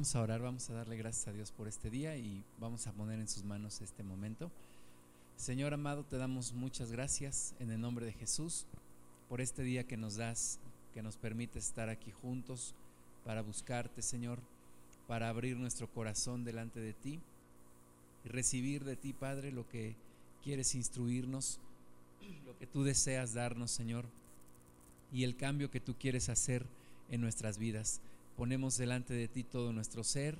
Vamos a orar, vamos a darle gracias a Dios por este día y vamos a poner en sus manos este momento. Señor amado, te damos muchas gracias en el nombre de Jesús por este día que nos das, que nos permite estar aquí juntos para buscarte, Señor, para abrir nuestro corazón delante de ti y recibir de ti, Padre, lo que quieres instruirnos, lo que tú deseas darnos, Señor, y el cambio que tú quieres hacer en nuestras vidas. Ponemos delante de ti todo nuestro ser,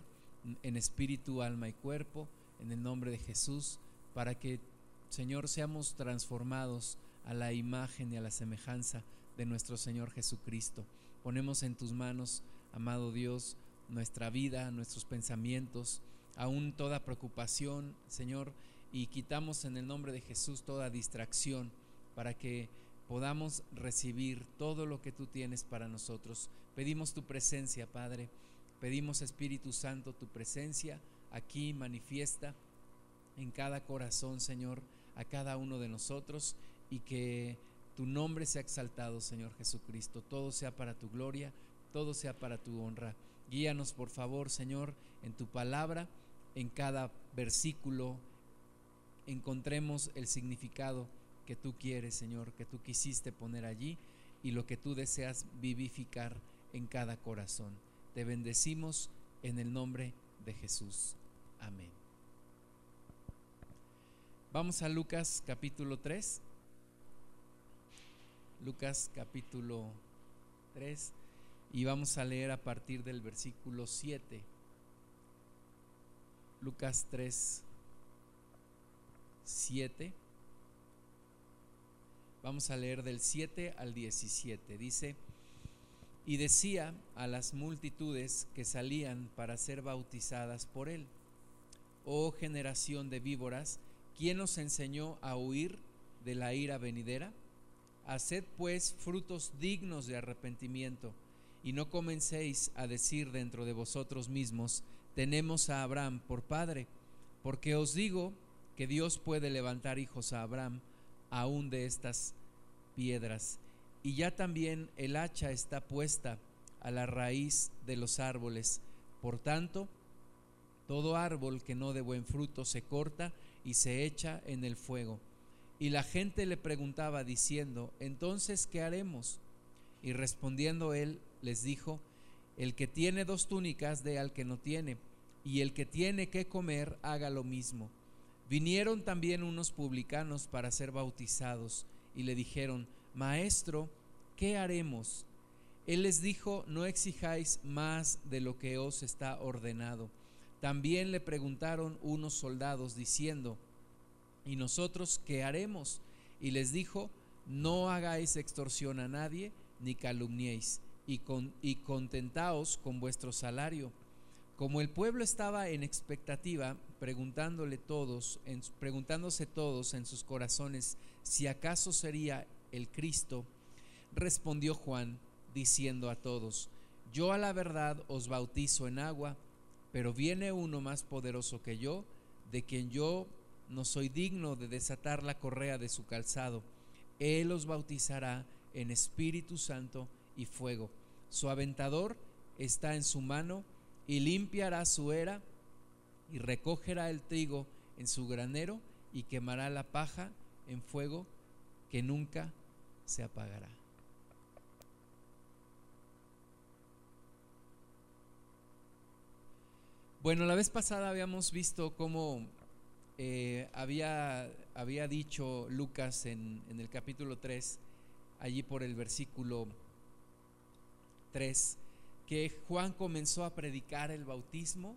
en espíritu, alma y cuerpo, en el nombre de Jesús, para que, Señor, seamos transformados a la imagen y a la semejanza de nuestro Señor Jesucristo. Ponemos en tus manos, amado Dios, nuestra vida, nuestros pensamientos, aún toda preocupación, Señor, y quitamos en el nombre de Jesús toda distracción para que podamos recibir todo lo que tú tienes para nosotros. Pedimos tu presencia, Padre. Pedimos, Espíritu Santo, tu presencia aquí manifiesta en cada corazón, Señor, a cada uno de nosotros y que tu nombre sea exaltado, Señor Jesucristo. Todo sea para tu gloria, todo sea para tu honra. Guíanos, por favor, Señor, en tu palabra, en cada versículo encontremos el significado que tú quieres, Señor, que tú quisiste poner allí y lo que tú deseas vivificar en cada corazón. Te bendecimos en el nombre de Jesús. Amén. Vamos a Lucas capítulo 3. Lucas capítulo 3 y vamos a leer a partir del versículo 7. Lucas 3, 7. Vamos a leer del 7 al 17. Dice, y decía a las multitudes que salían para ser bautizadas por él, oh generación de víboras, ¿quién os enseñó a huir de la ira venidera? Haced pues frutos dignos de arrepentimiento, y no comencéis a decir dentro de vosotros mismos, tenemos a Abraham por padre, porque os digo que Dios puede levantar hijos a Abraham aún de estas piedras. Y ya también el hacha está puesta a la raíz de los árboles. Por tanto, todo árbol que no dé buen fruto se corta y se echa en el fuego. Y la gente le preguntaba diciendo, entonces, ¿qué haremos? Y respondiendo él les dijo, el que tiene dos túnicas dé al que no tiene, y el que tiene que comer haga lo mismo. Vinieron también unos publicanos para ser bautizados y le dijeron, Maestro, ¿qué haremos? Él les dijo, no exijáis más de lo que os está ordenado. También le preguntaron unos soldados diciendo, ¿y nosotros qué haremos? Y les dijo, no hagáis extorsión a nadie, ni calumniéis, y, con, y contentaos con vuestro salario como el pueblo estaba en expectativa, preguntándole todos, preguntándose todos en sus corazones si acaso sería el Cristo, respondió Juan diciendo a todos, yo a la verdad os bautizo en agua, pero viene uno más poderoso que yo, de quien yo no soy digno de desatar la correa de su calzado. Él os bautizará en Espíritu Santo y fuego. Su aventador está en su mano, y limpiará su era y recogerá el trigo en su granero y quemará la paja en fuego que nunca se apagará. Bueno, la vez pasada habíamos visto cómo eh, había, había dicho Lucas en, en el capítulo 3, allí por el versículo 3, que Juan comenzó a predicar el bautismo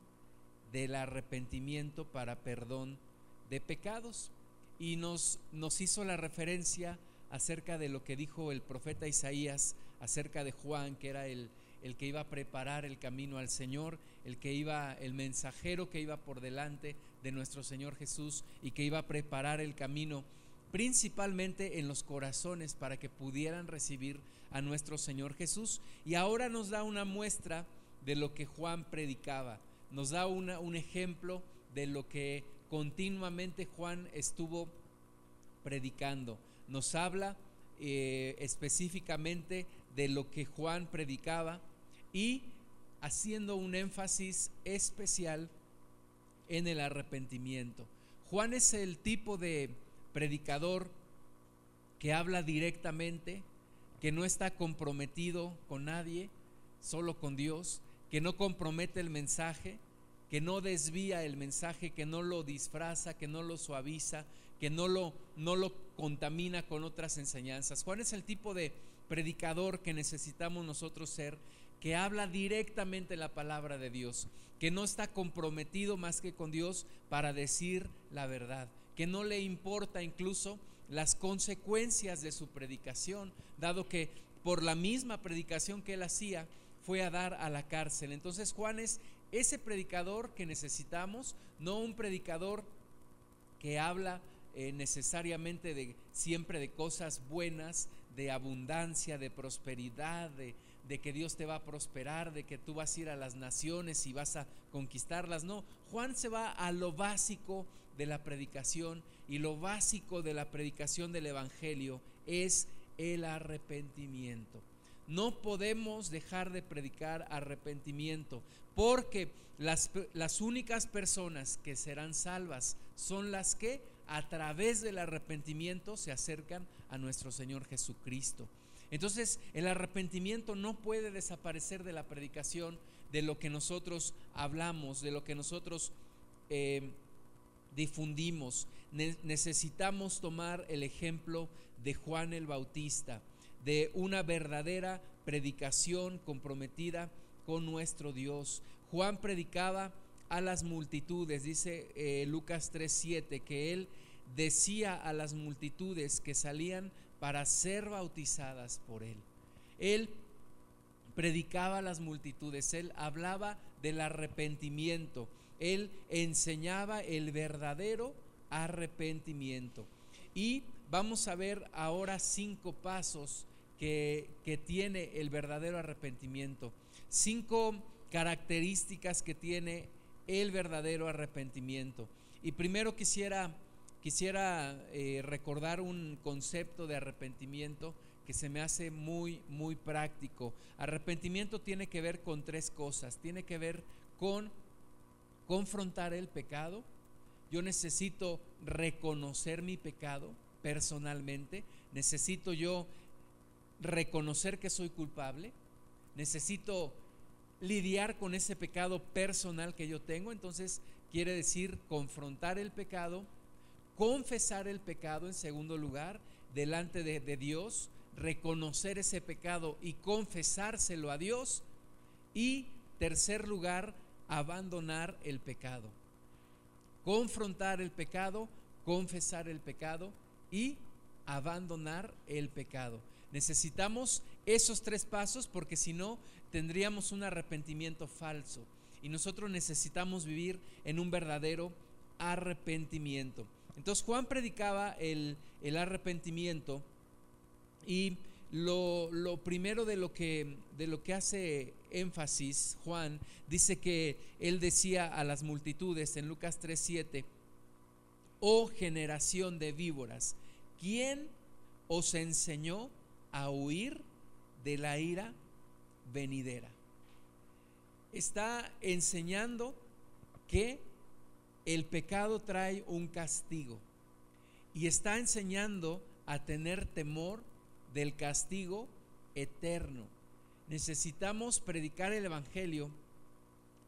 del arrepentimiento para perdón de pecados y nos, nos hizo la referencia acerca de lo que dijo el profeta Isaías acerca de Juan, que era el, el que iba a preparar el camino al Señor, el que iba, el mensajero que iba por delante de nuestro Señor Jesús y que iba a preparar el camino principalmente en los corazones para que pudieran recibir a nuestro Señor Jesús. Y ahora nos da una muestra de lo que Juan predicaba, nos da un ejemplo de lo que continuamente Juan estuvo predicando. Nos habla eh, específicamente de lo que Juan predicaba y haciendo un énfasis especial en el arrepentimiento. Juan es el tipo de predicador que habla directamente, que no está comprometido con nadie, solo con Dios, que no compromete el mensaje, que no desvía el mensaje, que no lo disfraza, que no lo suaviza, que no lo, no lo contamina con otras enseñanzas. Juan es el tipo de predicador que necesitamos nosotros ser, que habla directamente la palabra de Dios, que no está comprometido más que con Dios para decir la verdad, que no le importa incluso las consecuencias de su predicación, dado que por la misma predicación que él hacía fue a dar a la cárcel. Entonces Juan es ese predicador que necesitamos, no un predicador que habla eh, necesariamente de siempre de cosas buenas, de abundancia, de prosperidad, de, de que Dios te va a prosperar, de que tú vas a ir a las naciones y vas a conquistarlas. No, Juan se va a lo básico de la predicación y lo básico de la predicación del Evangelio es el arrepentimiento. No podemos dejar de predicar arrepentimiento porque las, las únicas personas que serán salvas son las que a través del arrepentimiento se acercan a nuestro Señor Jesucristo. Entonces el arrepentimiento no puede desaparecer de la predicación, de lo que nosotros hablamos, de lo que nosotros eh, difundimos. necesitamos tomar el ejemplo de Juan el Bautista, de una verdadera predicación comprometida con nuestro Dios. Juan predicaba a las multitudes, dice eh, Lucas 3:7, que él decía a las multitudes que salían para ser bautizadas por él. Él predicaba a las multitudes, él hablaba del arrepentimiento, él enseñaba el verdadero arrepentimiento. Y vamos a ver ahora cinco pasos que, que tiene el verdadero arrepentimiento, cinco características que tiene el verdadero arrepentimiento. Y primero quisiera, quisiera eh, recordar un concepto de arrepentimiento que se me hace muy, muy práctico. Arrepentimiento tiene que ver con tres cosas. Tiene que ver con confrontar el pecado. Yo necesito reconocer mi pecado personalmente. Necesito yo reconocer que soy culpable. Necesito lidiar con ese pecado personal que yo tengo. Entonces quiere decir confrontar el pecado, confesar el pecado en segundo lugar delante de, de Dios, reconocer ese pecado y confesárselo a Dios. Y tercer lugar, abandonar el pecado. Confrontar el pecado, confesar el pecado y abandonar el pecado. Necesitamos esos tres pasos porque si no tendríamos un arrepentimiento falso y nosotros necesitamos vivir en un verdadero arrepentimiento. Entonces Juan predicaba el, el arrepentimiento y lo, lo, primero de lo, que, de lo que hace énfasis Juan dice que él decía a las multitudes en Lucas 3:7, oh generación de víboras, ¿quién os enseñó a huir de la ira venidera? Está enseñando que el pecado trae un castigo y está enseñando a tener temor del castigo eterno. Necesitamos predicar el Evangelio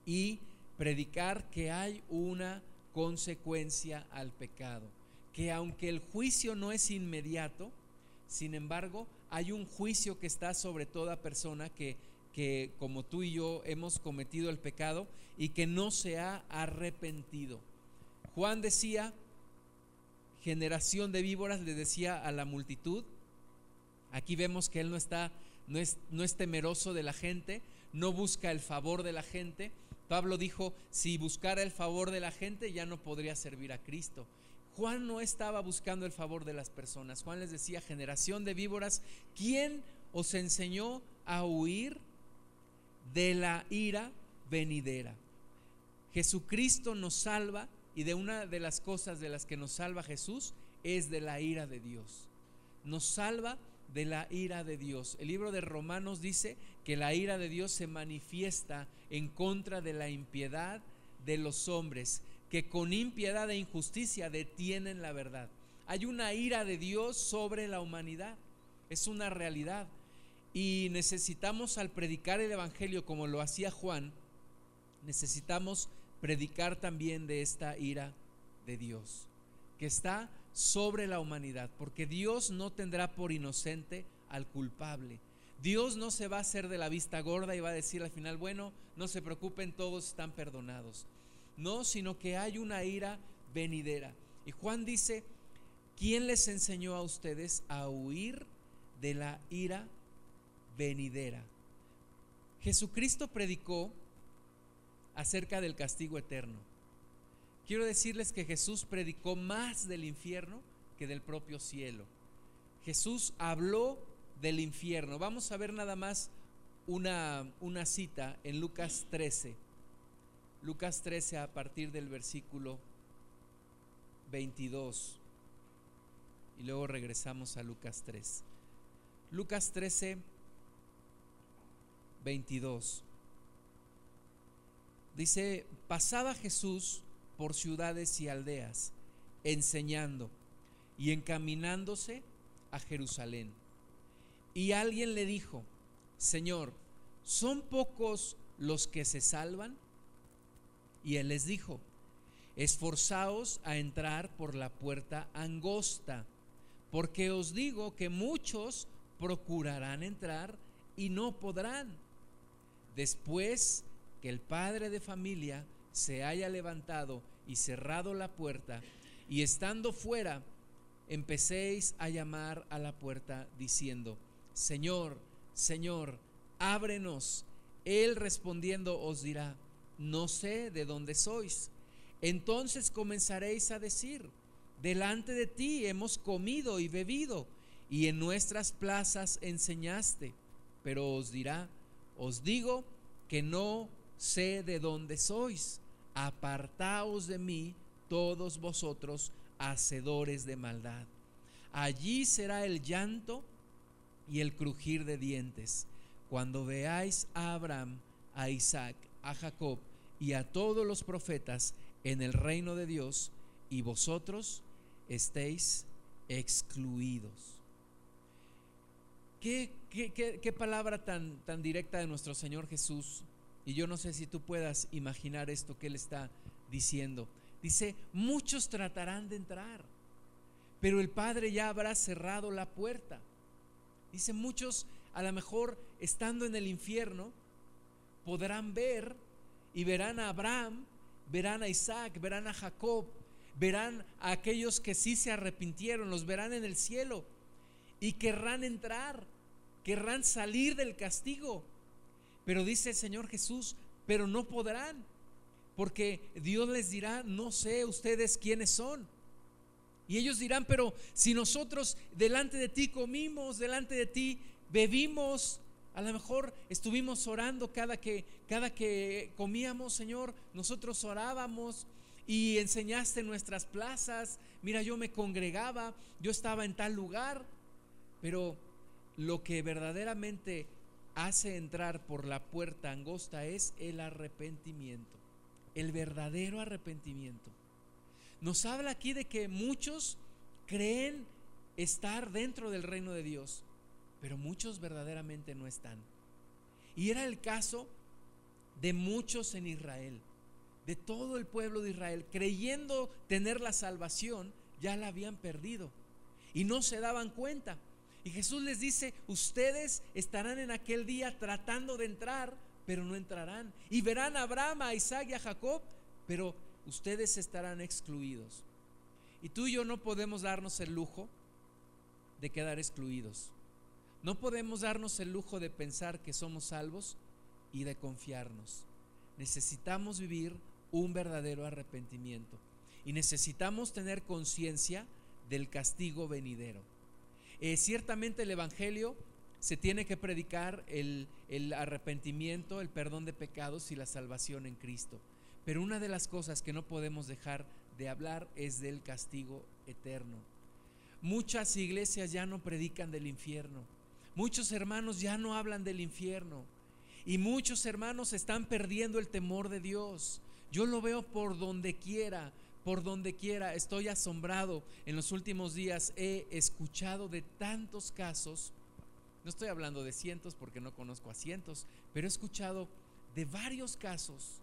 y predicar que hay una consecuencia al pecado, que aunque el juicio no es inmediato, sin embargo, hay un juicio que está sobre toda persona que, que como tú y yo hemos cometido el pecado y que no se ha arrepentido. Juan decía, generación de víboras, le decía a la multitud, Aquí vemos que él no está, no es, no es temeroso de la gente, no busca el favor de la gente. Pablo dijo, si buscara el favor de la gente ya no podría servir a Cristo. Juan no estaba buscando el favor de las personas. Juan les decía, generación de víboras, ¿quién os enseñó a huir de la ira venidera? Jesucristo nos salva y de una de las cosas de las que nos salva Jesús es de la ira de Dios. Nos salva de la ira de Dios. El libro de Romanos dice que la ira de Dios se manifiesta en contra de la impiedad de los hombres, que con impiedad e injusticia detienen la verdad. Hay una ira de Dios sobre la humanidad, es una realidad. Y necesitamos al predicar el Evangelio como lo hacía Juan, necesitamos predicar también de esta ira de Dios, que está sobre la humanidad, porque Dios no tendrá por inocente al culpable. Dios no se va a hacer de la vista gorda y va a decir al final, bueno, no se preocupen, todos están perdonados. No, sino que hay una ira venidera. Y Juan dice, ¿quién les enseñó a ustedes a huir de la ira venidera? Jesucristo predicó acerca del castigo eterno. Quiero decirles que Jesús predicó más del infierno que del propio cielo. Jesús habló del infierno. Vamos a ver nada más una, una cita en Lucas 13. Lucas 13 a partir del versículo 22. Y luego regresamos a Lucas 3. Lucas 13, 22. Dice, pasaba Jesús por ciudades y aldeas, enseñando y encaminándose a Jerusalén. Y alguien le dijo, Señor, ¿son pocos los que se salvan? Y él les dijo, esforzaos a entrar por la puerta angosta, porque os digo que muchos procurarán entrar y no podrán. Después que el padre de familia se haya levantado y cerrado la puerta, y estando fuera, empecéis a llamar a la puerta diciendo, Señor, Señor, ábrenos. Él respondiendo os dirá, no sé de dónde sois. Entonces comenzaréis a decir, delante de ti hemos comido y bebido, y en nuestras plazas enseñaste. Pero os dirá, os digo que no sé de dónde sois. Apartaos de mí todos vosotros, hacedores de maldad. Allí será el llanto y el crujir de dientes, cuando veáis a Abraham, a Isaac, a Jacob y a todos los profetas en el reino de Dios y vosotros estéis excluidos. ¿Qué, qué, palabra tan, tan directa de nuestro Señor Jesús? Y yo no sé si tú puedas imaginar esto que Él está diciendo. Dice, muchos tratarán de entrar, pero el Padre ya habrá cerrado la puerta. Dice, muchos a lo mejor estando en el infierno podrán ver y verán a Abraham, verán a Isaac, verán a Jacob, verán a aquellos que sí se arrepintieron, los verán en el cielo y querrán entrar, querrán salir del castigo. Pero dice el Señor Jesús, pero no podrán, porque Dios les dirá, no sé ustedes quiénes son. Y ellos dirán, pero si nosotros delante de ti comimos, delante de ti bebimos, a lo mejor estuvimos orando cada que, cada que comíamos, Señor, nosotros orábamos y enseñaste nuestras plazas. Mira, yo me congregaba, yo estaba en tal lugar, pero lo que verdaderamente hace entrar por la puerta angosta es el arrepentimiento, el verdadero arrepentimiento. Nos habla aquí de que muchos creen estar dentro del reino de Dios, pero muchos verdaderamente no están. Y era el caso de muchos en Israel, de todo el pueblo de Israel, creyendo tener la salvación, ya la habían perdido y no se daban cuenta. Y Jesús les dice, ustedes estarán en aquel día tratando de entrar, pero no entrarán. Y verán a Abraham, a Isaac y a Jacob, pero ustedes estarán excluidos. Y tú y yo no podemos darnos el lujo de quedar excluidos. No podemos darnos el lujo de pensar que somos salvos y de confiarnos. Necesitamos vivir un verdadero arrepentimiento y necesitamos tener conciencia del castigo venidero. Eh, ciertamente el Evangelio se tiene que predicar el, el arrepentimiento, el perdón de pecados y la salvación en Cristo. Pero una de las cosas que no podemos dejar de hablar es del castigo eterno. muchas iglesias ya no predican del infierno. Muchos hermanos ya no hablan del infierno. Y muchos hermanos están perdiendo el temor de Dios. Yo lo veo por donde quiera, por donde quiera. Estoy asombrado. En los últimos días he escuchado de tantos casos. No estoy hablando de cientos porque no conozco a cientos, pero he escuchado de varios casos.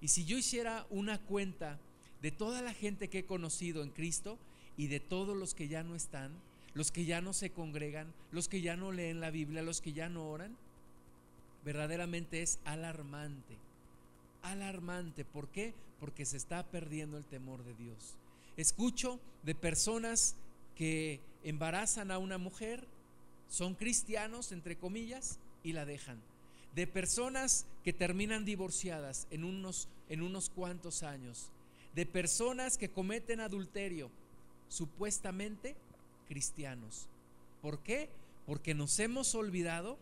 Y si yo hiciera una cuenta de toda la gente que he conocido en Cristo y de todos los que ya no están, los que ya no se congregan, los que ya no leen la Biblia, los que ya no oran, verdaderamente es alarmante. Alarmante. ¿Por qué? Porque se está perdiendo el temor de Dios. Escucho de personas que embarazan a una mujer, son cristianos, entre comillas, y la dejan. De personas que terminan divorciadas en unos, en unos cuantos años. De personas que cometen adulterio, supuestamente cristianos. ¿Por qué? Porque nos hemos olvidado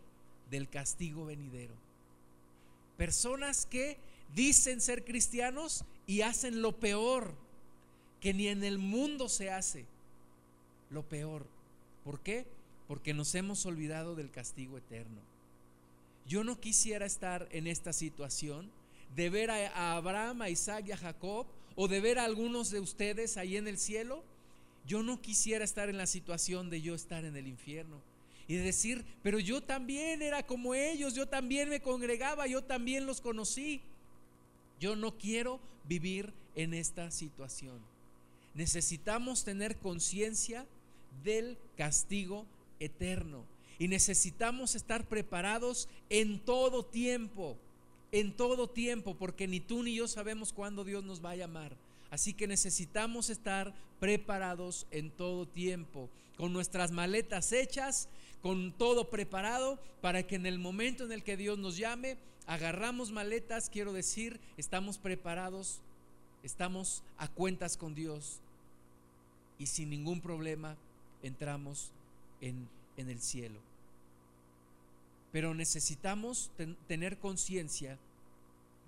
del castigo venidero. Personas que dicen ser cristianos y hacen lo peor que ni en el mundo se hace. Lo peor. ¿Por qué? Porque nos hemos olvidado del castigo eterno. Yo no quisiera estar en esta situación de ver a Abraham, a Isaac y a Jacob o de ver a algunos de ustedes ahí en el cielo. Yo no quisiera estar en la situación de yo estar en el infierno y decir, pero yo también era como ellos, yo también me congregaba, yo también los conocí. Yo no quiero vivir en esta situación. Necesitamos tener conciencia del castigo eterno y necesitamos estar preparados en todo tiempo, en todo tiempo, porque ni tú ni yo sabemos cuándo Dios nos va a llamar. Así que necesitamos estar preparados en todo tiempo, con nuestras maletas hechas, con todo preparado para que en el momento en el que Dios nos llame, agarramos maletas, quiero decir, estamos preparados, estamos a cuentas con Dios y sin ningún problema entramos en, en el cielo. Pero necesitamos tener conciencia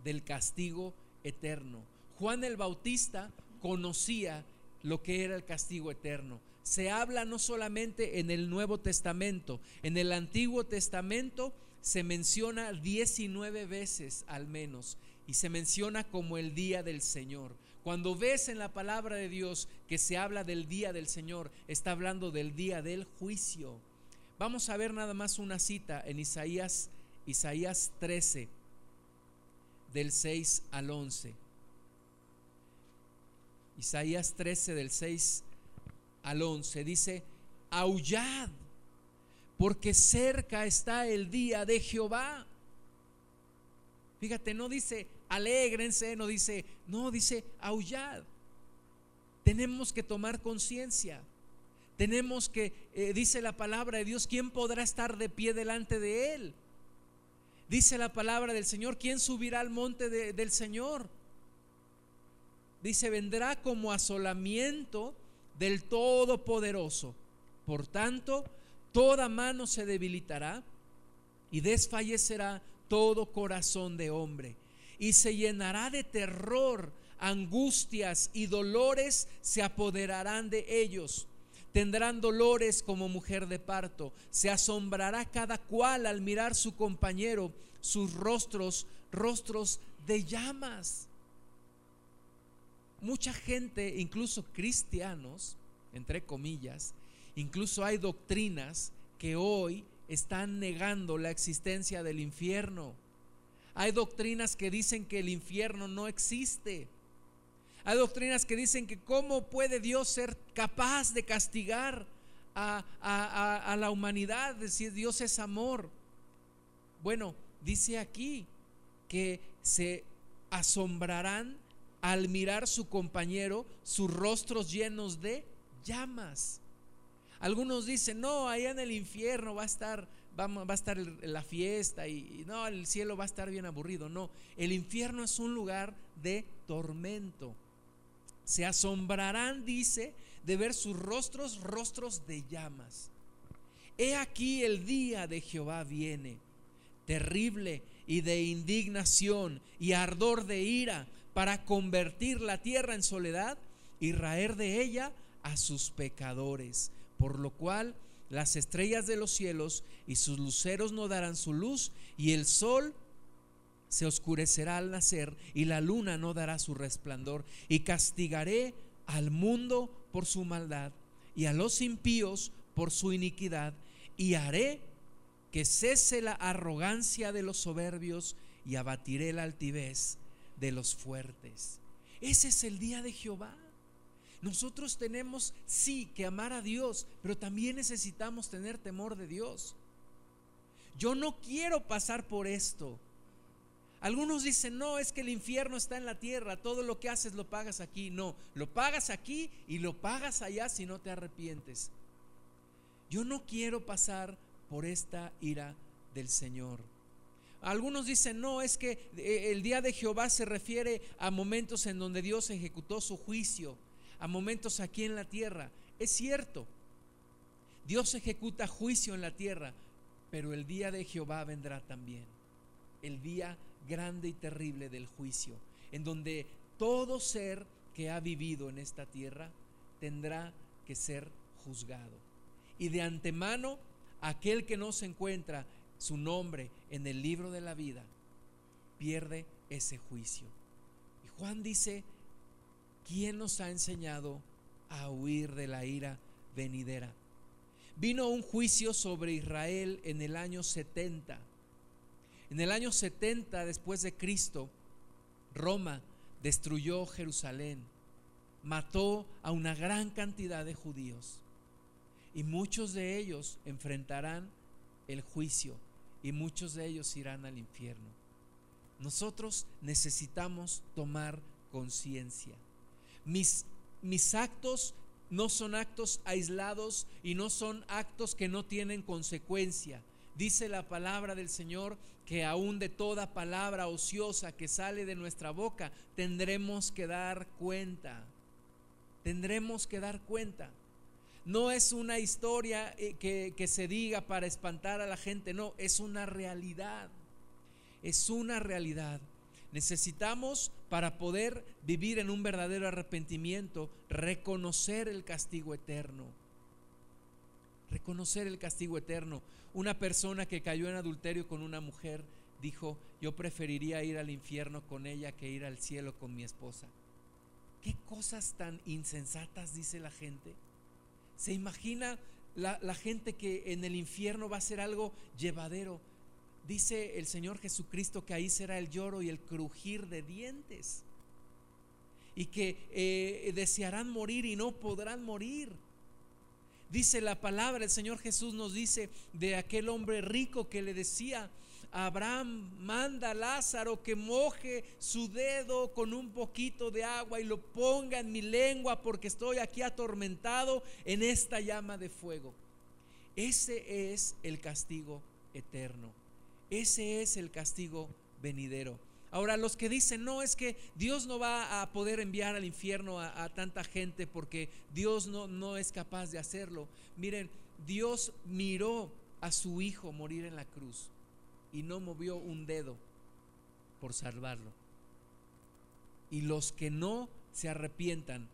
del castigo eterno Juan el Bautista conocía lo que era el castigo eterno. Se habla no solamente en el Nuevo Testamento, en el Antiguo Testamento se menciona 19 veces al menos y se menciona como el día del Señor. Cuando ves en la palabra de Dios que se habla del día del Señor, está hablando del día del juicio. Vamos a ver nada más una cita en Isaías, Isaías 13, del 6 al 11. Isaías 13 del 6 al 11 dice, aullad, porque cerca está el día de Jehová. Fíjate, no dice alégrense, no dice, no, dice aullad. Tenemos que tomar conciencia. Tenemos que, eh, dice la palabra de Dios, ¿quién podrá estar de pie delante de Él? Dice la palabra del Señor, ¿quién subirá al monte del Señor? dice, vendrá como asolamiento del Todopoderoso. Por tanto, toda mano se debilitará y desfallecerá todo corazón de hombre. Y se llenará de terror, angustias y dolores se apoderarán de ellos. Tendrán dolores como mujer de parto. Se asombrará cada cual al mirar su compañero, sus rostros, rostros de llamas mucha gente, incluso cristianos, entre comillas, incluso hay doctrinas que hoy están negando la existencia del infierno. Hay doctrinas que dicen que el infierno no existe. Hay doctrinas que dicen que cómo puede Dios ser capaz de castigar a, la humanidad, si Dios es amor. Bueno, dice aquí que se asombrarán al mirar su compañero sus rostros llenos de llamas. Algunos dicen, no, allá en el infierno va a estar, va, a estar la fiesta y, y no, el cielo va a estar bien aburrido. No, el infierno es un lugar de tormento. Se asombrarán, dice, de ver sus rostros, rostros de llamas. He aquí el día de Jehová viene, terrible y de indignación y ardor de ira para convertir la tierra en soledad y raer de ella a sus pecadores. Por lo cual las estrellas de los cielos y sus luceros no darán su luz, y el sol se oscurecerá al nacer, y la luna no dará su resplandor, y castigaré al mundo por su maldad, y a los impíos por su iniquidad, y haré que cese la arrogancia de los soberbios, y abatiré la altivez de los fuertes. Ese es el día de Jehová. Nosotros tenemos, sí, que amar a Dios, pero también necesitamos tener temor de Dios. Yo no quiero pasar por esto. Algunos dicen, no, es que el infierno está en la tierra, todo lo que haces lo pagas aquí. No, lo pagas aquí y lo pagas allá si no te arrepientes. Yo no quiero pasar por esta ira del Señor. Algunos dicen, no, es que eh, el día de Jehová se refiere a momentos en donde Dios ejecutó su juicio a momentos aquí en la tierra. Es cierto, Dios ejecuta juicio en la tierra, pero el día de Jehová vendrá también. El día grande y terrible del juicio, en donde todo ser que ha vivido en esta tierra tendrá que ser juzgado. Y de antemano, aquel que no se encuentra su nombre en el libro de la vida, pierde ese juicio. Y Juan dice, ¿quién nos ha enseñado a huir de la ira venidera? Vino un juicio sobre Israel en el año 70. En el año 70 después de Cristo, Roma destruyó Jerusalén, mató a una gran cantidad de judíos y muchos de ellos enfrentarán el juicio y muchos de ellos irán al infierno. Nosotros necesitamos tomar conciencia mis, mis actos no son actos aislados y no son actos que no tienen consecuencia. Dice la palabra del Señor que aún de toda palabra ociosa que sale de nuestra boca tendremos que dar cuenta. Tendremos que dar cuenta. No es una historia eh, que, que se diga para espantar a la gente, no, es una realidad. Es una realidad. Necesitamos, para poder vivir en un verdadero arrepentimiento, reconocer el castigo eterno. Reconocer el castigo eterno. Una persona que cayó en adulterio con una mujer dijo, yo preferiría ir al infierno con ella que ir al cielo con mi esposa. ¿Qué cosas tan insensatas dice la gente? ¿Se imagina la, gente que en el infierno va a ser algo llevadero? Dice el Señor Jesucristo que ahí será el lloro y el crujir de dientes. Y que eh, desearán morir y no podrán morir. Dice la palabra, el Señor Jesús nos dice de aquel hombre rico que le decía, Abraham, manda a Lázaro que moje su dedo con un poquito de agua y lo ponga en mi lengua porque estoy aquí atormentado en esta llama de fuego. Ese es el castigo eterno. Ese es el castigo venidero. Ahora, los que dicen, no, es que Dios no va a poder enviar al infierno a, tanta gente porque Dios no, no es capaz de hacerlo. Miren, Dios miró a su hijo morir en la cruz y no movió un dedo por salvarlo. Y los que no se arrepientan,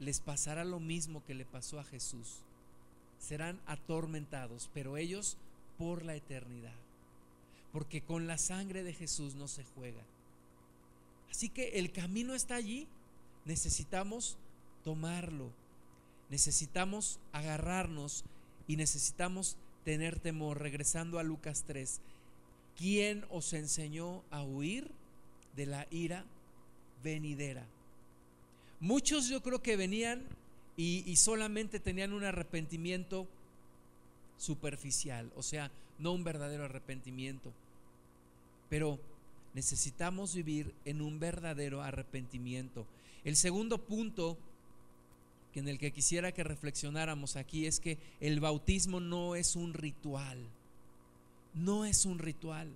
les pasará lo mismo que le pasó a Jesús. Serán atormentados, pero ellos por la eternidad porque con la sangre de Jesús no se juega. Así que el camino está allí, necesitamos tomarlo, necesitamos agarrarnos y necesitamos tener temor. Regresando a Lucas 3, ¿quién os enseñó a huir de la ira venidera? Muchos yo creo que venían y, y solamente tenían un arrepentimiento superficial, o sea, no un verdadero arrepentimiento. Pero necesitamos vivir en un verdadero arrepentimiento. El segundo punto en el que quisiera que reflexionáramos aquí es que el bautismo no es un ritual. No es un ritual.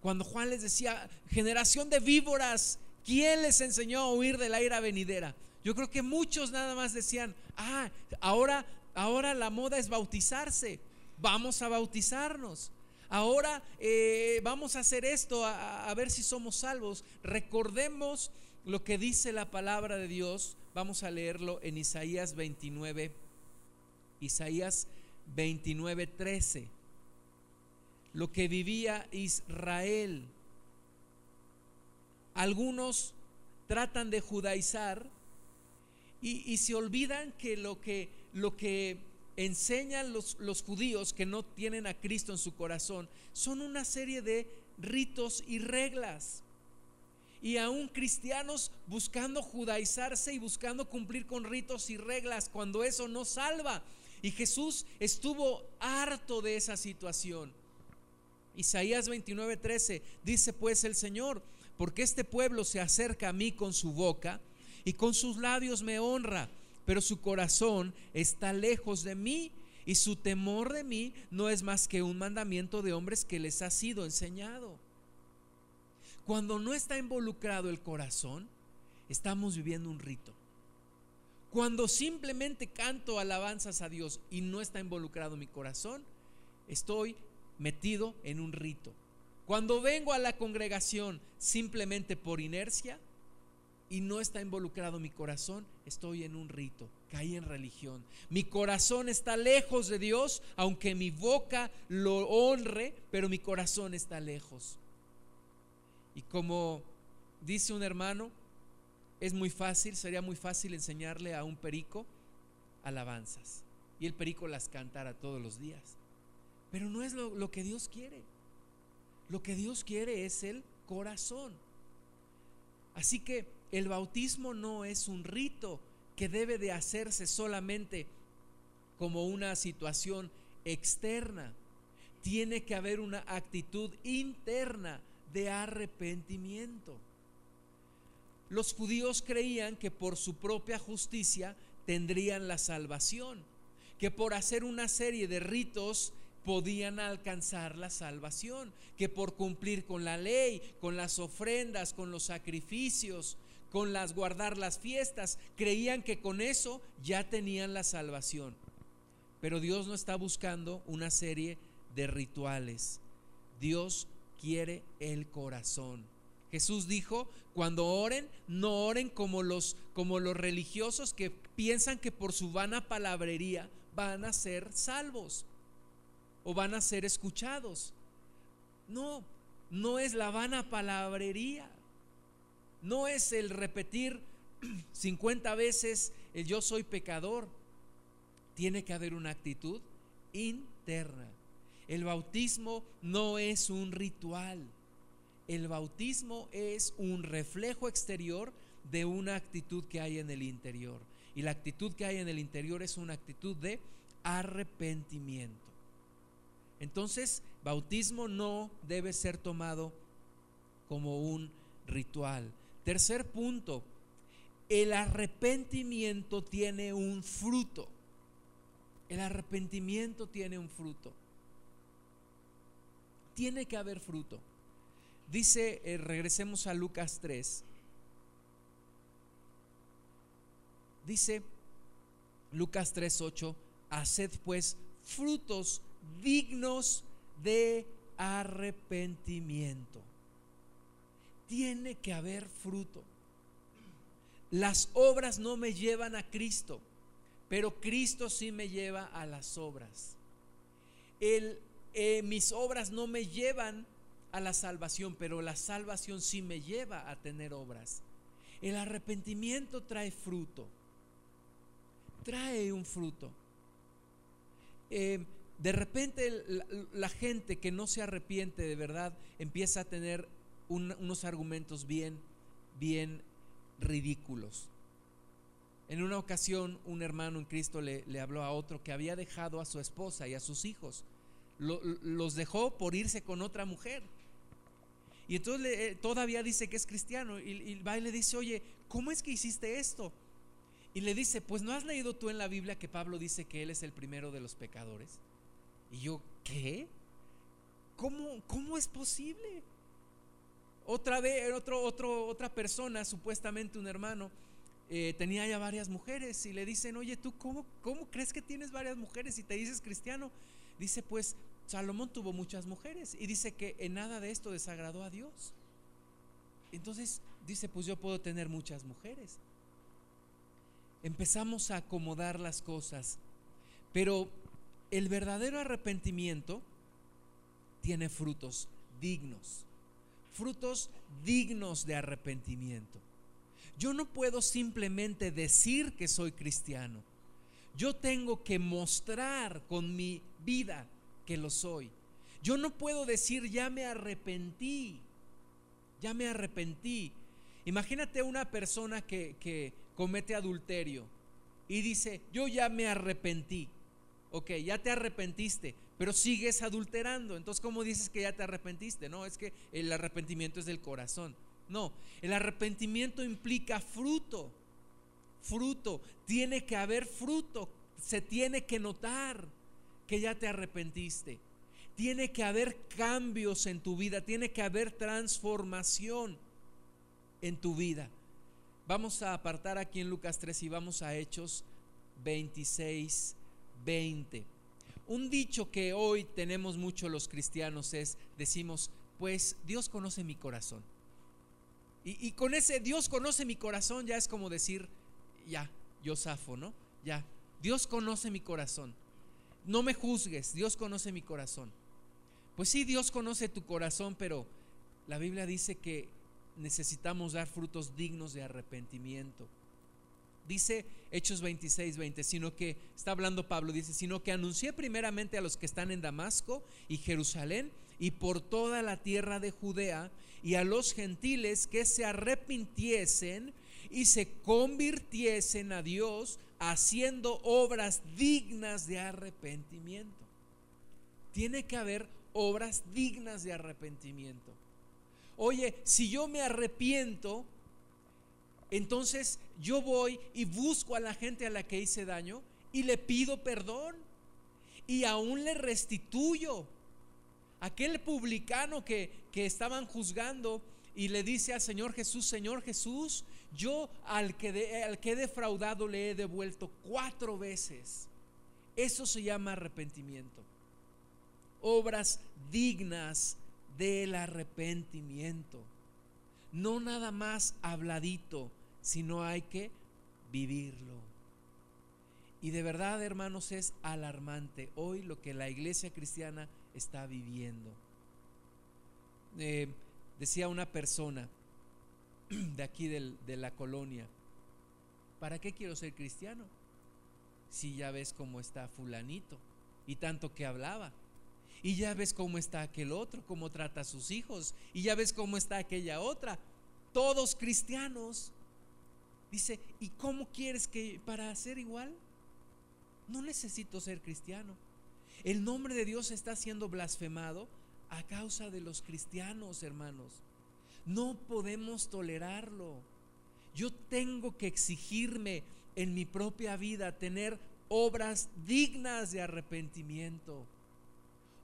Cuando Juan les decía, generación de víboras, ¿quién les enseñó a huir de la ira venidera? Yo creo que muchos nada más decían, ah, ahora, ahora la moda es bautizarse vamos a bautizarnos. Ahora eh, vamos a hacer esto, a, ver si somos salvos. Recordemos lo que dice la palabra de Dios. Vamos a leerlo en Isaías 29, Isaías 29:13. Lo que vivía Israel. Algunos tratan de judaizar y, se olvidan que lo que, lo que enseñan los, los judíos que no tienen a Cristo en su corazón son una serie de ritos y reglas y aún cristianos buscando judaizarse y buscando cumplir con ritos y reglas cuando eso no salva. Y Jesús estuvo harto de esa situación. Isaías 29:13 dice pues el Señor, porque este pueblo se acerca a mí con su boca y con sus labios me honra, pero su corazón está lejos de mí y su temor de mí no es más que un mandamiento de hombres que les ha sido enseñado. Cuando no está involucrado el corazón, estamos viviendo un rito. Cuando simplemente canto alabanzas a Dios y no está involucrado mi corazón, estoy metido en un rito. Cuando vengo a la congregación simplemente por inercia y no está involucrado mi corazón, estoy en un rito, caí en religión. Mi corazón está lejos de Dios, aunque mi boca lo honre, pero mi corazón está lejos. Y como dice un hermano, es muy fácil, sería muy fácil enseñarle a un perico alabanzas. Y el perico las cantará todos los días. Pero no es lo, lo que Dios quiere. Lo que Dios quiere es el corazón. Así que el bautismo no es un rito que debe de hacerse solamente como una situación externa. Tiene que haber una actitud interna de arrepentimiento. Los judíos creían que por su propia justicia tendrían la salvación, que por hacer una serie de ritos podían alcanzar la salvación, que por cumplir con la ley, con las ofrendas, con los sacrificios, con las guardar las fiestas, creían que con eso ya tenían la salvación. Pero Dios no está buscando una serie de rituales. Dios quiere el corazón. Jesús dijo, cuando oren, no oren como los, como los religiosos que piensan que por su vana palabrería van a ser salvos o van a ser escuchados. No, no es la vana palabrería. No es el repetir 50 veces el yo soy pecador. Tiene que haber una actitud interna. El bautismo no es un ritual. El bautismo es un reflejo exterior de una actitud que hay en el interior. Y la actitud que hay en el interior es una actitud de arrepentimiento. Entonces, bautismo no debe ser tomado como un ritual. Tercer punto, el arrepentimiento tiene un fruto. El arrepentimiento tiene un fruto. Tiene que haber fruto. Dice, eh, regresemos a Lucas 3. Dice Lucas 3:8, haced pues frutos dignos de arrepentimiento. Tiene que haber fruto. Las obras no me llevan a Cristo, pero Cristo sí me lleva a las obras. Eh, mis obras no me llevan a la salvación, pero la salvación sí me lleva a tener obras. El arrepentimiento trae fruto, trae un fruto. Eh, de repente la, gente que no se arrepiente de verdad empieza a tener unos argumentos bien, bien ridículos. En una ocasión un hermano en Cristo le, habló a otro que había dejado a su esposa y a sus hijos. los dejó por irse con otra mujer. Y entonces eh, todavía dice que es cristiano y, y va y le dice, oye, ¿cómo es que hiciste esto? Y le dice, pues no has leído tú en la Biblia que Pablo dice que él es el primero de los pecadores. Y yo, ¿qué? ¿Cómo, cómo es posible? Otra vez, otro, otro, otra persona, supuestamente un hermano, eh, tenía ya varias mujeres y le dicen, oye, ¿tú cómo, cómo crees que tienes varias mujeres y te dices cristiano? Dice, pues Salomón tuvo muchas mujeres y dice que en nada de esto desagradó a Dios. Entonces dice, pues yo puedo tener muchas mujeres. Empezamos a acomodar las cosas, Pero el verdadero arrepentimiento tiene frutos dignos, frutos dignos de arrepentimiento. Yo no puedo simplemente decir que soy cristiano. Yo tengo que mostrar con mi vida que lo soy. Yo no puedo decir ya me arrepentí, ya me arrepentí. Imagínate una persona que, que comete adulterio y dice, yo ya me arrepentí. Ok, ya te arrepentiste, pero sigues adulterando. Entonces, ¿cómo dices que ya te arrepentiste? No, es que el arrepentimiento es del corazón. No, el arrepentimiento implica fruto. Fruto. Tiene que haber fruto. Se tiene que notar que ya te arrepentiste. Tiene que haber cambios en tu vida. Tiene que haber transformación en tu vida. Vamos a apartar aquí en Lucas 3 y vamos a Hechos 26, 20. Un dicho que hoy tenemos mucho los cristianos es, decimos, pues Dios conoce mi corazón. Y, con ese Dios conoce mi corazón ya es como decir, ya, yo zafo, ¿no? Ya, Dios conoce mi corazón. No me juzgues, Dios conoce mi corazón. Pues sí, Dios conoce tu corazón, pero la Biblia dice que necesitamos dar frutos dignos de arrepentimiento. Dice Hechos 26, 20, sino que, está hablando Pablo, dice, sino que anuncié primeramente a los que están en Damasco y Jerusalén y por toda la tierra de Judea y a los gentiles que se arrepintiesen y se convirtiesen a Dios haciendo obras dignas de arrepentimiento. Tiene que haber obras dignas de arrepentimiento. Oye, si yo me arrepiento, entonces yo voy y busco a la gente a la que hice daño y le pido perdón y aún le restituyo. Aquel publicano que, que estaban juzgando y le dice al Señor Jesús, Señor Jesús, yo al que, al que he defraudado le he devuelto cuatro veces. Eso se llama arrepentimiento. Obras dignas del arrepentimiento. No nada más habladito, sino hay que vivirlo. Y de verdad, hermanos, es alarmante hoy lo que la iglesia cristiana está viviendo. Eh, decía una persona de aquí de la colonia, ¿para qué quiero ser cristiano? Si ya ves cómo está fulanito y tanto que hablaba. Y ya ves cómo está aquel otro, cómo trata a sus hijos. Y ya ves cómo está aquella otra. Todos cristianos. Dice, ¿y cómo quieres que para ser igual? No necesito ser cristiano. El nombre de Dios está siendo blasfemado a causa de los cristianos, hermanos. No podemos tolerarlo. Yo tengo que exigirme en mi propia vida tener obras dignas de arrepentimiento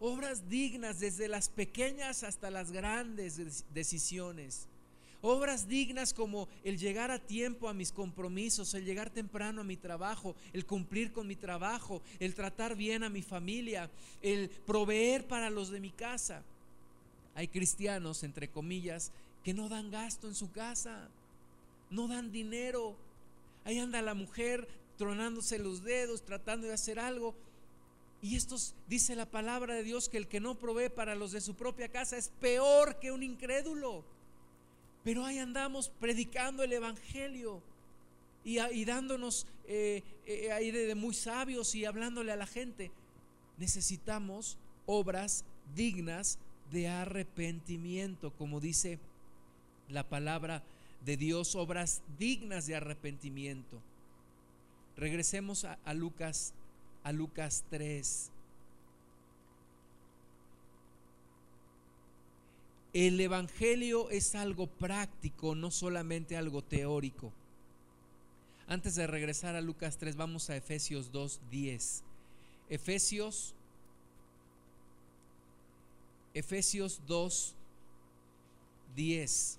obras dignas desde las pequeñas hasta las grandes decisiones. Obras dignas como el llegar a tiempo a mis compromisos, el llegar temprano a mi trabajo, el cumplir con mi trabajo, el tratar bien a mi familia, el proveer para los de mi casa. Hay cristianos, entre comillas, que no dan gasto en su casa, no dan dinero. Ahí anda la mujer tronándose los dedos, tratando de hacer algo, y esto dice la palabra de Dios que el que no provee para los de su propia casa es peor que un incrédulo. Pero ahí andamos predicando el Evangelio y, dándonos eh, eh, de muy sabios y hablándole a la gente. Necesitamos obras dignas de arrepentimiento, como dice la palabra de Dios, obras dignas de arrepentimiento. Regresemos a, a Lucas a Lucas 3. El Evangelio es algo práctico, no solamente algo teórico. Antes de regresar a Lucas 3, vamos a Efesios 2, 10. Efesios, Efesios 2, 10.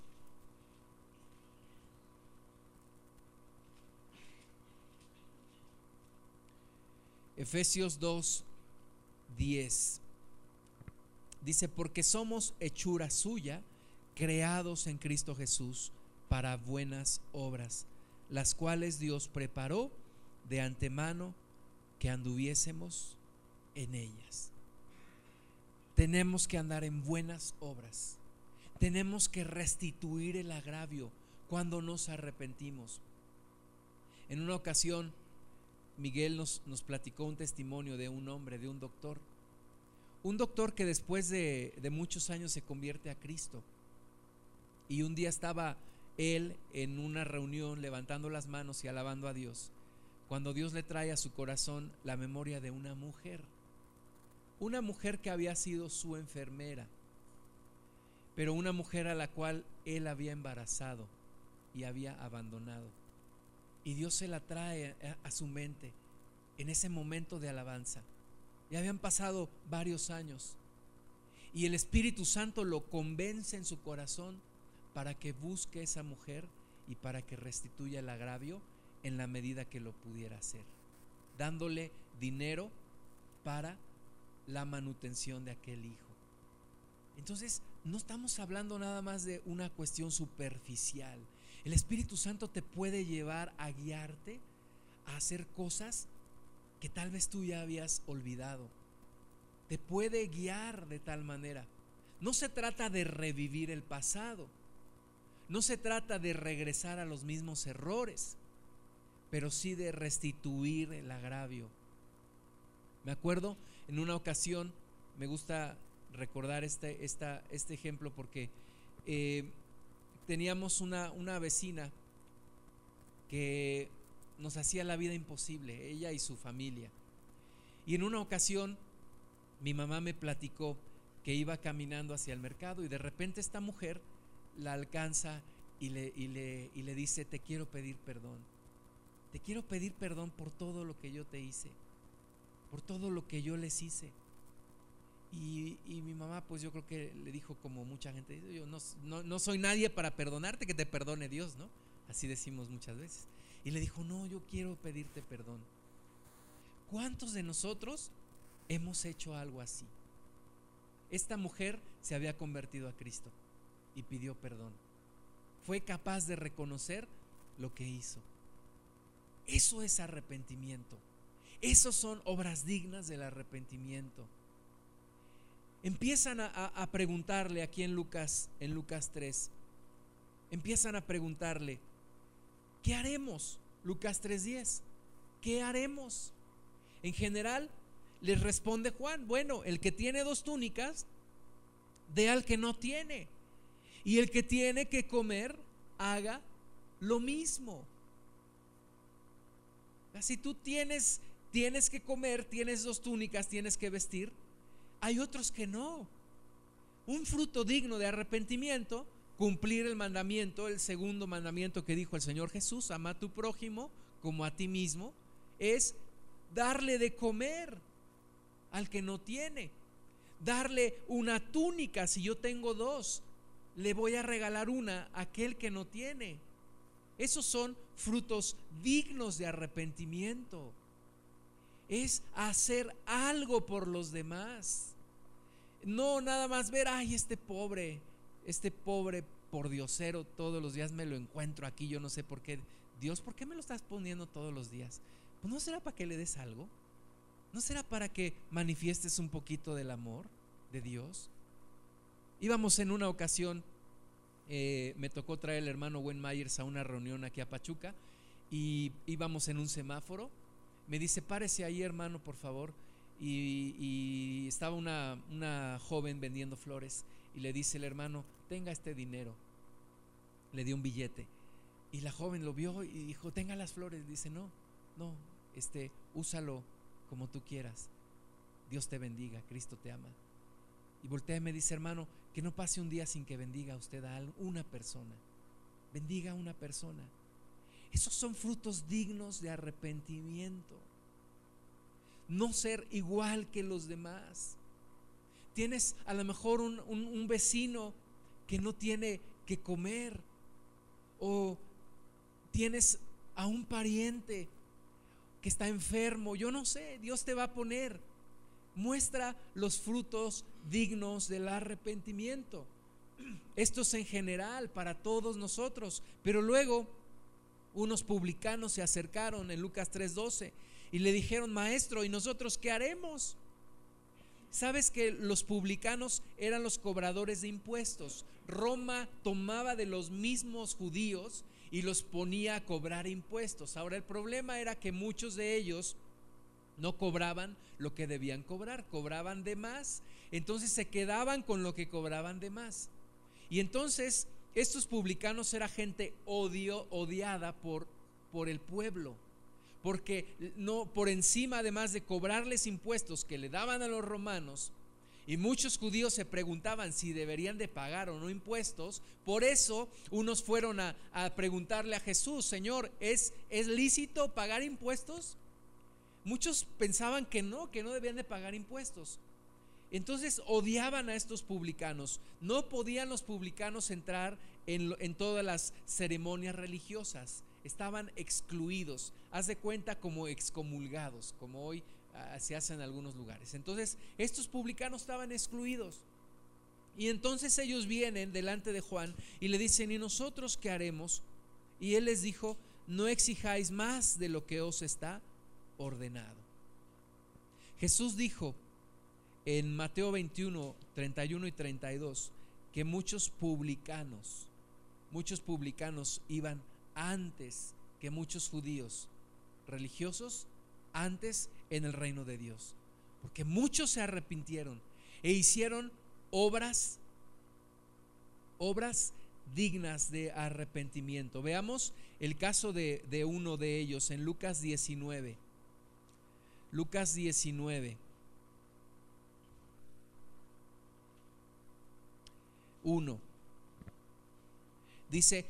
Efesios 2, 10. Dice, porque somos hechura suya, creados en Cristo Jesús para buenas obras, las cuales Dios preparó de antemano que anduviésemos en ellas. Tenemos que andar en buenas obras. Tenemos que restituir el agravio cuando nos arrepentimos. En una ocasión, Miguel nos, nos platicó un testimonio de un hombre, de un doctor. Un doctor que después de, de muchos años se convierte a Cristo. Y un día estaba él en una reunión levantando las manos y alabando a Dios, cuando Dios le trae a su corazón la memoria de una mujer, una mujer que había sido su enfermera, pero una mujer a la cual él había embarazado y había abandonado. Y Dios se la trae a, su mente en ese momento de alabanza. Y habían pasado varios años. Y el Espíritu Santo lo convence en su corazón para que busque esa mujer y para que restituya el agravio en la medida que lo pudiera hacer, dándole dinero para la manutención de aquel hijo. Entonces, no estamos hablando nada más de una cuestión superficial. El Espíritu Santo te puede llevar a guiarte a hacer cosas que tal vez tú ya habías olvidado. Te puede guiar de tal manera. No se trata de revivir el pasado no se trata de regresar a los mismos errores, pero sí de restituir el agravio. Me acuerdo en una ocasión, me gusta recordar este, este ejemplo porque eh, teníamos una, una vecina que nos hacía la vida imposible, ella y su familia. Y en una ocasión mi mamá me platicó que iba caminando hacia el mercado y de repente esta mujer la alcanza y le, y le, y le dice, te quiero pedir perdón. Te quiero pedir perdón por todo lo que yo te hice, por todo lo que yo les hice. Y, y, mi mamá, pues yo creo que le dijo como mucha gente, yo no, no, no, soy nadie para perdonarte, que te perdone Dios, ¿no? Así decimos muchas veces. Y le dijo, no, yo quiero pedirte perdón. ¿Cuántos de nosotros hemos hecho algo así? Esta mujer se había convertido a Cristo y pidió perdón. Fue capaz de reconocer lo que hizo. Eso es arrepentimiento. Esos son obras dignas del arrepentimiento. Empiezan a, preguntarle aquí Lucas, en Lucas 3, empiezan a preguntarle, ¿qué haremos? Lucas 3.10, ¿qué haremos? En general, les responde Juan, bueno, el que tiene dos túnicas, de al que no tiene. Y el que tiene que comer, haga lo mismo. Si tú tienes, tienes que comer, tienes dos túnicas, tienes que vestir, hay otros que no. Un fruto digno de arrepentimiento, cumplir el mandamiento, el segundo mandamiento que dijo el Señor Jesús, ama a tu prójimo como a ti mismo, es darle de comer al que no tiene, darle una túnica si yo tengo dos, le voy a regalar una a aquel que no tiene. Esos son frutos dignos de arrepentimiento. Es hacer algo por los demás. No nada más ver, ay, este pobre, este pobre por diosero, todos los días me lo encuentro aquí, yo no sé por qué. Dios, ¿por qué me lo estás poniendo todos los días? Pues no será para que le des algo. ¿No será para que manifiestes un poquito del amor de Dios? Íbamos en una ocasión, eh, me tocó traer el hermano Wen Myers a una reunión aquí a Pachuca y íbamos en un semáforo. Me dice, párese ahí hermano, por favor. Y, estaba una, una joven vendiendo flores y le dice el hermano, tenga este dinero. Le dio un billete. Y la joven lo vio y dijo, tenga las flores. Dice, no, no, este, úsalo como tú quieras. Dios te bendiga, Cristo te ama. Y voltea y me dice, hermano, que no pase un día sin que bendiga usted a una persona. Bendiga a una persona. Esos son frutos dignos de arrepentimiento. No ser igual que los demás. Tienes a lo mejor un, un vecino que no tiene que comer. O tienes a un pariente que está enfermo. Yo no sé, Dios te va a poner muestra los frutos dignos del arrepentimiento. Esto es en general para todos nosotros, pero luego unos publicanos se acercaron en Lucas 3:12 y le dijeron, maestro, ¿y nosotros qué haremos? ¿Sabes que los publicanos eran los cobradores de impuestos? Roma tomaba de los mismos judíos y los ponía a cobrar impuestos. Ahora el problema era que muchos de ellos no cobraban lo que debían cobrar, cobraban de más. Entonces se quedaban con lo que cobraban de más. Y entonces estos publicanos era gente odio, odiada por, por el pueblo porque no por encima además de cobrarles impuestos que le daban a los romanos, y muchos judíos se preguntaban si deberían de pagar o no impuestos. Por eso unos fueron a, preguntarle a Jesús, Señor, ¿es, ¿es lícito pagar impuestos? Muchos pensaban que no, que no debían de pagar impuestos. Entonces odiaban a estos publicanos. No podían los publicanos entrar en, en todas las ceremonias religiosas estaban excluidos, haz de cuenta como excomulgados, como hoy ah, se hace en algunos lugares. Entonces, estos publicanos estaban excluidos. Y entonces ellos vienen delante de Juan y le dicen, ¿y nosotros qué haremos? Y él les dijo, no exijáis más de lo que os está ordenado. Jesús dijo en Mateo 21, 31 y 32 que muchos publicanos, muchos publicanos iban antes que muchos judíos religiosos, antes en el reino de Dios. Porque muchos se arrepintieron e hicieron obras, obras dignas de arrepentimiento. Veamos el caso de, de uno de ellos en Lucas 19. Lucas 19. 1. Dice,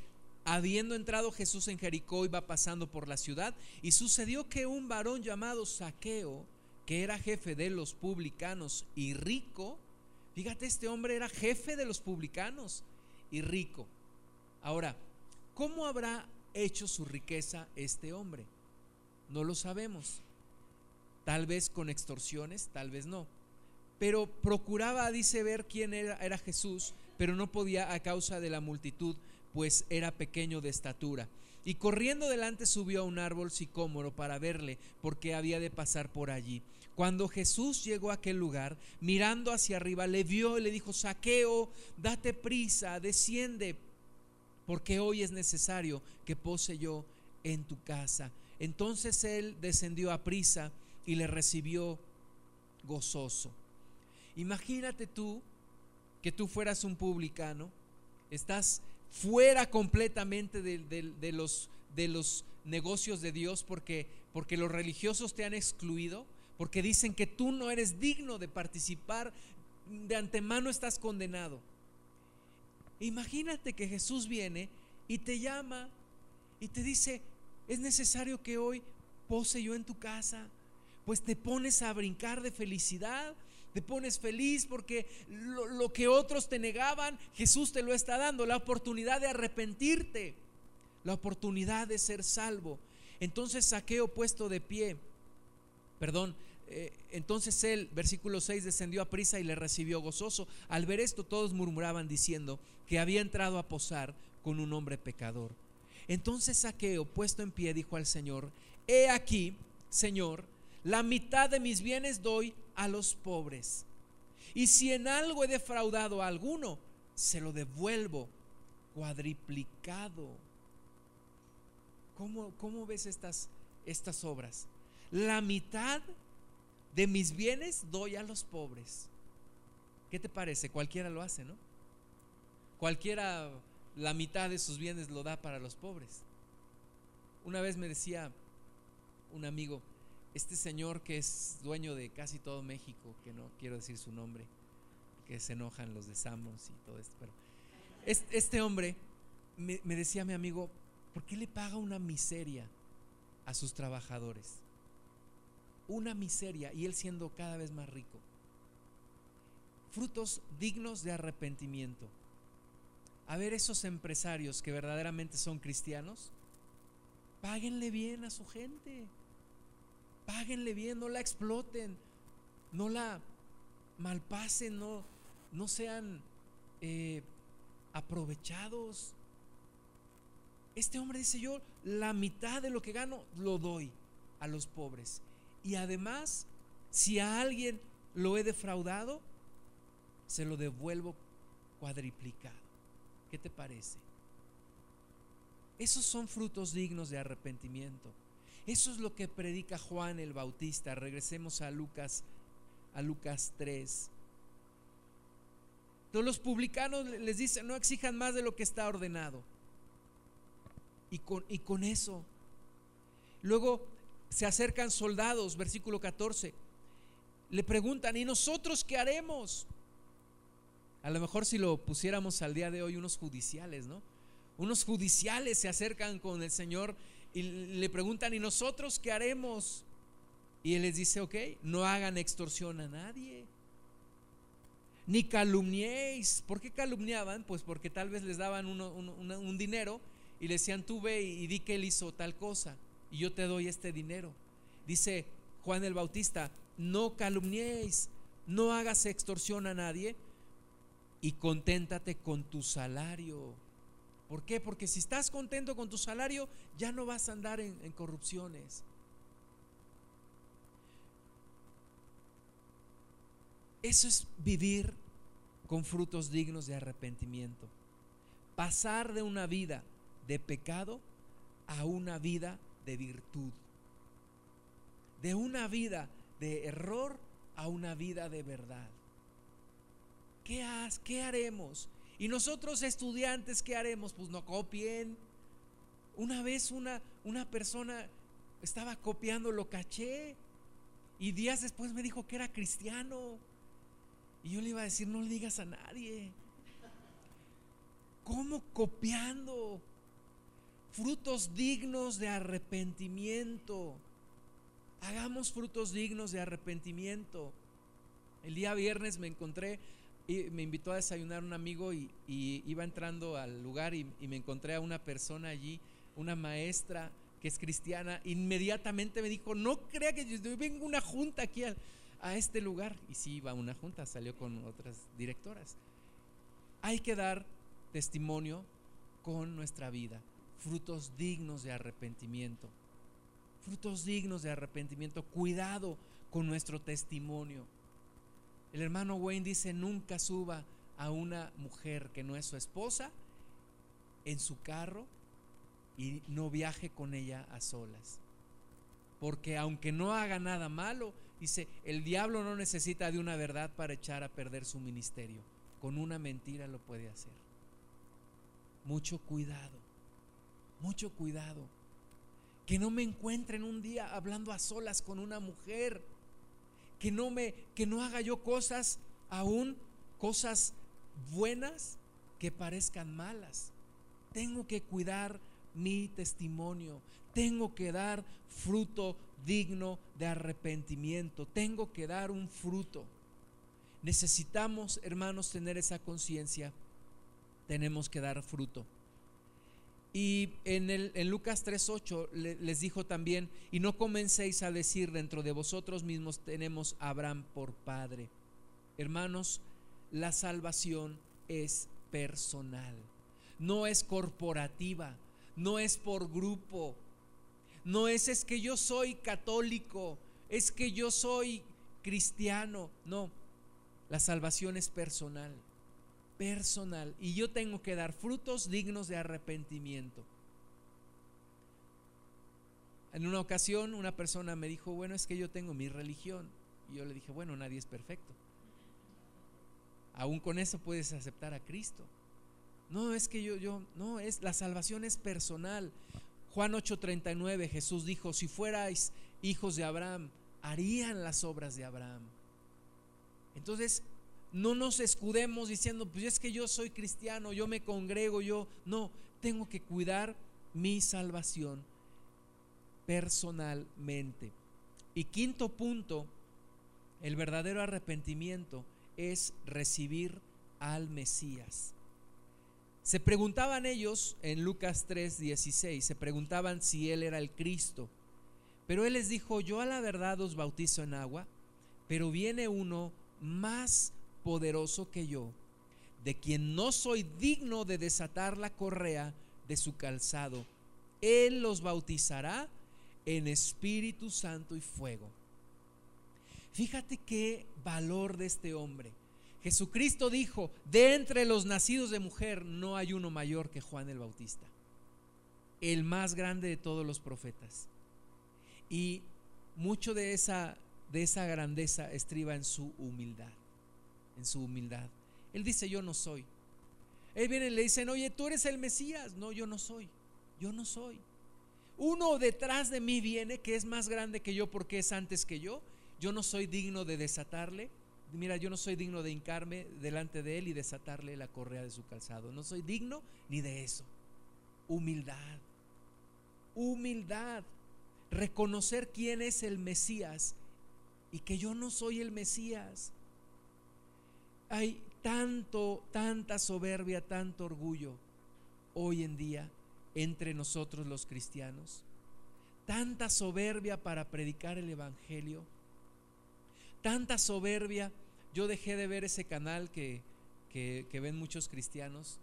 Habiendo entrado Jesús en Jericó, iba pasando por la ciudad y sucedió que un varón llamado Saqueo, que era jefe de los publicanos y rico, fíjate, este hombre era jefe de los publicanos y rico. Ahora, ¿cómo habrá hecho su riqueza este hombre? No lo sabemos. Tal vez con extorsiones, tal vez no. Pero procuraba, dice, ver quién era, era Jesús, pero no podía a causa de la multitud pues era pequeño de estatura. Y corriendo delante subió a un árbol sicómoro para verle, porque había de pasar por allí. Cuando Jesús llegó a aquel lugar, mirando hacia arriba, le vio y le dijo, Saqueo, date prisa, desciende, porque hoy es necesario que pose yo en tu casa. Entonces él descendió a prisa y le recibió gozoso. Imagínate tú que tú fueras un publicano, estás fuera completamente de, los, de los negocios de Dios porque, porque los religiosos te han excluido, porque dicen que tú no eres digno de participar, de antemano estás condenado. Imagínate que Jesús viene y te llama y te dice, es necesario que hoy pose yo en tu casa, pues te pones a brincar de felicidad te pones feliz porque lo, que otros te negaban, Jesús te lo está dando, la oportunidad de arrepentirte, la oportunidad de ser salvo. Entonces Saqueo puesto de pie, perdón, eh, entonces él, versículo 6, descendió a prisa y le recibió gozoso. Al ver esto todos murmuraban diciendo que había entrado a posar con un hombre pecador. Entonces Saqueo, puesto en pie, dijo al Señor, he aquí, Señor, la mitad de mis bienes doy a los pobres. Y si en algo he defraudado a alguno, se lo devuelvo cuadriplicado. ¿Cómo, cómo ves estas, estas obras? La mitad de mis bienes doy a los pobres. ¿Qué te parece? Cualquiera lo hace, ¿no? Cualquiera la mitad de sus bienes lo da para los pobres. Una vez me decía un amigo, este señor que es dueño de casi todo México, que no quiero decir su nombre, que se enojan los de Samos y todo esto, pero este, hombre me, me decía mi amigo, ¿por qué le paga una miseria a sus trabajadores? Una miseria y él siendo cada vez más rico. Frutos dignos de arrepentimiento. A ver, esos empresarios que verdaderamente son cristianos, páguenle bien a su gente páguenle bien, no la exploten, no la malpasen, no, no sean eh, aprovechados. Este hombre dice, yo la mitad de lo que gano lo doy a los pobres. y además, si a alguien lo he defraudado, se lo devuelvo cuadriplicado. ¿Qué te parece? Esos son frutos dignos de arrepentimiento. Eso es lo que predica Juan el Bautista. Regresemos a Lucas a Lucas 3. Todos los publicanos les dicen, no exijan más de lo que está ordenado. Y con, y con eso. Luego se acercan soldados, versículo 14. Le preguntan, ¿y nosotros qué haremos? A lo mejor si lo pusiéramos al día de hoy, unos judiciales, ¿no? Unos judiciales se acercan con el Señor y le preguntan, ¿y nosotros qué haremos? Y él les dice, ok, no hagan extorsión a nadie. Ni calumniéis. ¿Por qué calumniaban? Pues porque tal vez les daban un dinero y le decían, tú ve y di que él hizo tal cosa y yo te doy este dinero. Dice Juan el Bautista, no calumniéis, no hagas extorsión a nadie y conténtate con tu salario. ¿Por qué? Porque si estás contento con tu salario, ya no vas a andar en, corrupciones. Eso es vivir con frutos dignos de arrepentimiento. Pasar de una vida de pecado a una vida de virtud. De una vida de error a una vida de verdad. ¿Qué, has, qué haremos? Y nosotros estudiantes, ¿qué haremos? Pues no copien. Una vez una, una persona estaba copiando, lo caché. Y días después me dijo que era cristiano. Y yo le iba a decir, no le digas a nadie. ¿Cómo copiando? Frutos dignos de arrepentimiento. Hagamos frutos dignos de arrepentimiento. El día viernes me encontré, y me invitó a desayunar un amigo y, iba entrando al lugar y, me encontré a una persona allí, una maestra que es cristiana. Inmediatamente me dijo, no crea que yo vengo a una junta aquí al, a este lugar. Y sí iba a una junta, salió con otras directoras. Hay que dar testimonio con nuestra vida, frutos dignos de arrepentimiento. Frutos dignos de arrepentimiento. Cuidado con nuestro testimonio. El hermano Wayne dice, nunca suba a una mujer que no es su esposa en su carro y no viaje con ella a solas. Porque aunque no haga nada malo, Dice, el diablo no necesita de una verdad para echar a perder su ministerio. Con una mentira lo puede hacer. Mucho cuidado, mucho cuidado. Que no me encuentren un día hablando a solas con una mujer. Que no me, que no haga yo cosas aún, cosas buenas que parezcan malas. Tengo que cuidar mi testimonio. Tengo que dar fruto digno de arrepentimiento. Tengo que dar un fruto. Necesitamos, hermanos, tener esa conciencia. Tenemos que dar fruto. Y en, el, en Lucas 3.8 les dijo también, y no comencéis a decir dentro de vosotros mismos tenemos a Abraham por padre. Hermanos, la salvación es personal, no es corporativa, no es por grupo, no es es que yo soy católico, es que yo soy cristiano. No, la salvación es personal, personal. Y yo tengo que dar frutos dignos de arrepentimiento. En una ocasión una persona me dijo, bueno, es que yo tengo mi religión. Y yo le dije, bueno, nadie es perfecto. Aún con eso puedes aceptar a Cristo. No, es que yo, yo, no, es la salvación es personal. Juan 8:39 Jesús dijo, si fuerais hijos de Abraham, harían las obras de Abraham. Entonces, no nos escudemos diciendo, pues es que yo soy cristiano, yo me congrego, yo no, tengo que cuidar mi salvación personalmente. Y quinto punto, el verdadero arrepentimiento es recibir al Mesías. Se preguntaban ellos en Lucas 3:16, se preguntaban si él era el Cristo. Pero él les dijo, yo a la verdad os bautizo en agua, pero viene uno más poderoso que yo, de quien no soy digno de desatar la correa de su calzado. Él los bautizará en Espíritu Santo y fuego. Fíjate qué valor de este hombre. Jesucristo dijo, de entre los nacidos de mujer no hay uno mayor que Juan el Bautista, el más grande de todos los profetas. Y mucho de esa, de esa grandeza estriba en su humildad, en su humildad. Él dice, yo no soy. Él viene y le dicen, oye, tú eres el Mesías. No, yo no soy, yo no soy. Uno detrás de mí viene que es más grande que yo porque es antes que yo yo no soy digno de desatarle. Mira, yo no soy digno de hincarme delante de él y desatarle la correa de su calzado. No soy digno ni de eso. Humildad. Humildad. Reconocer quién es el Mesías y que yo no soy el Mesías. Hay tanto, tanta soberbia, tanto orgullo hoy en día entre nosotros los cristianos. Tanta soberbia para predicar el Evangelio tanta soberbia. Yo dejé de ver ese canal que, ven muchos cristianos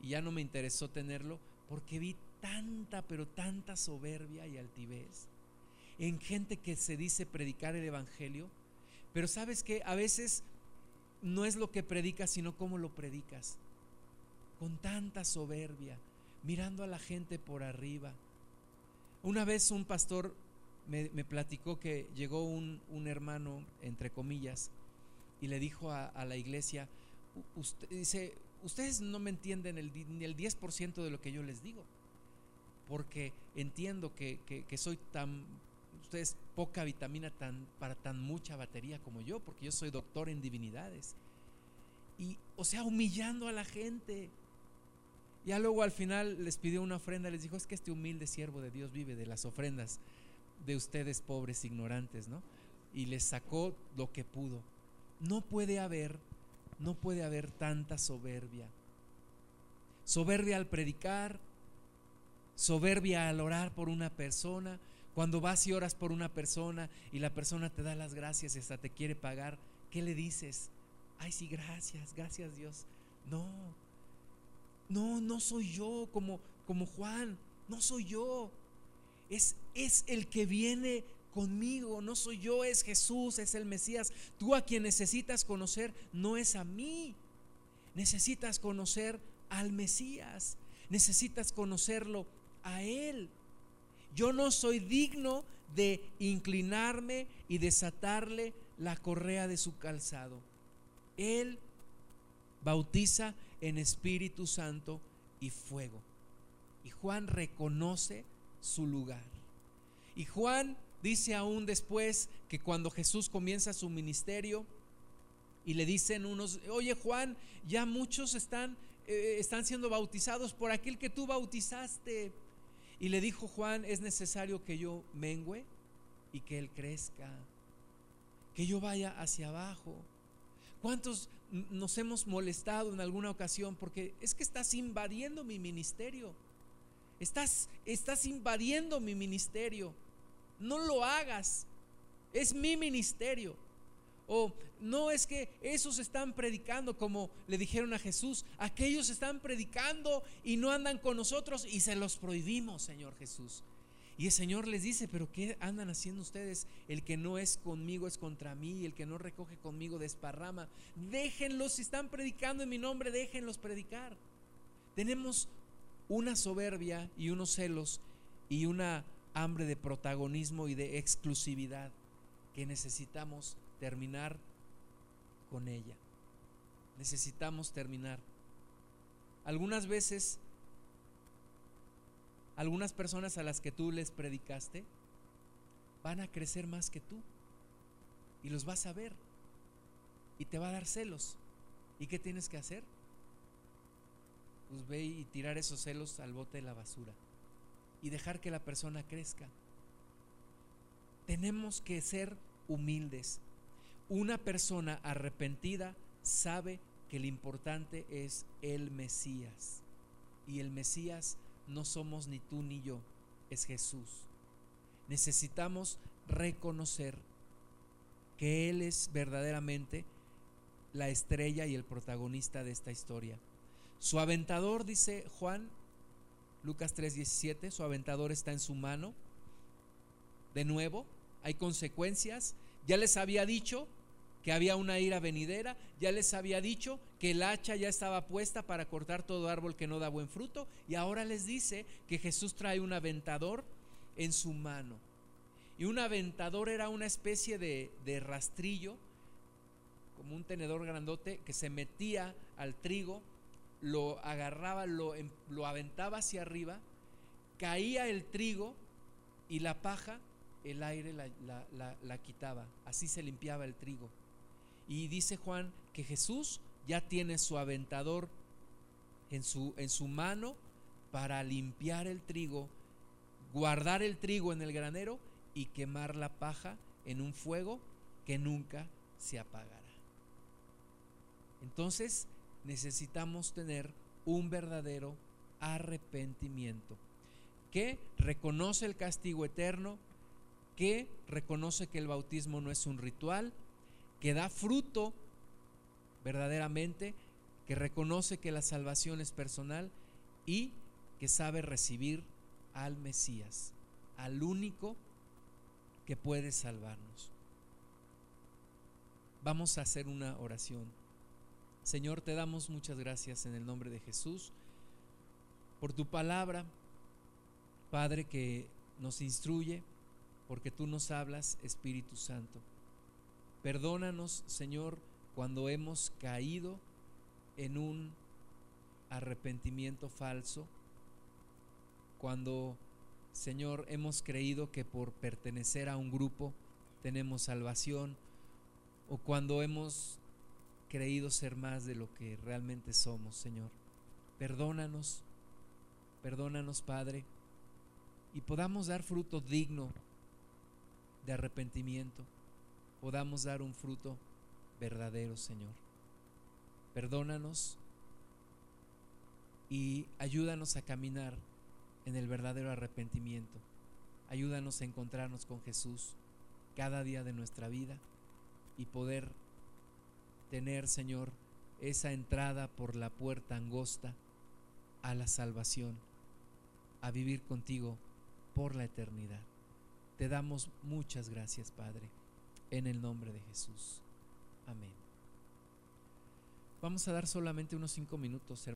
y ya no me interesó tenerlo porque vi tanta, pero tanta soberbia y altivez en gente que se dice predicar el Evangelio. Pero sabes que a veces no es lo que predicas, sino cómo lo predicas. Con tanta soberbia, mirando a la gente por arriba. Una vez un pastor me, platicó que llegó un, hermano, entre comillas, y le dijo a, la iglesia, usted, dice, ustedes no me entienden el, ni el 10% de lo que yo les digo, porque entiendo que, soy tan, ustedes poca vitamina tan, para tan mucha batería como yo, porque yo soy doctor en divinidades. Y, o sea, humillando a la gente. Ya luego al final les pidió una ofrenda, les dijo, es que este humilde siervo de Dios vive de las ofrendas de ustedes pobres ignorantes, ¿no? Y les sacó lo que pudo. No puede haber, no puede haber tanta soberbia. Soberbia al predicar, soberbia al orar por una persona. Cuando vas y oras por una persona y la persona te da las gracias y hasta te quiere pagar, ¿qué le dices? Ay, sí, gracias, gracias Dios. No, no, no soy yo como, como Juan, no soy yo es, el que viene conmigo, no soy yo, es Jesús, es el Mesías. Tú a quien necesitas conocer no es a mí, necesitas conocer al Mesías, necesitas conocerlo a Él. Yo no soy digno de inclinarme y desatarle la correa de su calzado. Él bautiza en Espíritu Santo y fuego. Y Juan reconoce su lugar. Y Juan dice aún después que cuando Jesús comienza su ministerio y le dicen unos, oye Juan, ya muchos están, eh, están siendo bautizados por aquel que tú bautizaste. Y le dijo Juan, es necesario que yo mengüe y que él crezca, que yo vaya hacia abajo. ¿Cuántos nos hemos molestado en alguna ocasión porque es que estás invadiendo mi ministerio? Estás, estás invadiendo mi ministerio. No lo hagas. Es mi ministerio. O no es que esos están predicando como le dijeron a Jesús. Aquellos están predicando y no andan con nosotros y se los prohibimos, Señor Jesús. Y el Señor les dice, pero ¿qué andan haciendo ustedes? El que no es conmigo es contra mí, el que no recoge conmigo desparrama. Déjenlos, si están predicando en mi nombre, déjenlos predicar. Tenemos una soberbia y unos celos y una hambre de protagonismo y de exclusividad que necesitamos terminar con ella. Necesitamos terminar. Algunas veces, algunas personas a las que tú les predicaste van a crecer más que tú y los vas a ver y te va a dar celos. ¿Y qué tienes que hacer? pues ve y tirar esos celos al bote de la basura y dejar que la persona crezca. Tenemos que ser humildes. Una persona arrepentida sabe que lo importante es el Mesías. Y el Mesías no somos ni tú ni yo, es Jesús. Necesitamos reconocer que Él es verdaderamente la estrella y el protagonista de esta historia. Su aventador, dice Juan, Lucas 3:17, su aventador está en su mano. De nuevo, hay consecuencias. ya les había dicho que había una ira venidera, ya les había dicho que el hacha ya estaba puesta para cortar todo árbol que no da buen fruto, y ahora les dice que Jesús trae un aventador en su mano. Y un aventador era una especie de, de rastrillo, como un tenedor grandote, que se metía al trigo, lo agarraba, lo, em, lo aventaba hacia arriba, caía el trigo y la paja, el aire la, la, la, quitaba. Así se limpiaba el trigo. Y dice Juan que Jesús ya tiene su aventador en su, en su mano para limpiar el trigo, guardar el trigo en el granero y quemar la paja en un fuego que nunca se apagará. Entonces necesitamos tener un verdadero arrepentimiento que reconoce el castigo eterno, que reconoce que el bautismo no es un ritual, que da fruto verdaderamente, que reconoce que la salvación es personal y que sabe recibir al Mesías, al único que puede salvarnos. Vamos a hacer una oración. Señor, te damos muchas gracias en el nombre de Jesús por tu palabra, Padre, que nos instruye, porque tú nos hablas, Espíritu Santo. Perdónanos, Señor, cuando hemos caído en un arrepentimiento falso, cuando, Señor, hemos creído que por pertenecer a un grupo tenemos salvación, o cuando hemos creído ser más de lo que realmente somos, Señor. Perdónanos, perdónanos, Padre, y podamos dar fruto digno de arrepentimiento podamos dar un fruto verdadero, Señor. Perdónanos y ayúdanos a caminar en el verdadero arrepentimiento. Ayúdanos a encontrarnos con Jesús cada día de nuestra vida y poder tener, Señor, esa entrada por la puerta angosta a la salvación, a vivir contigo por la eternidad. Te damos muchas gracias, Padre en el nombre de Jesús. Amén. Vamos a dar solamente unos cinco minutos,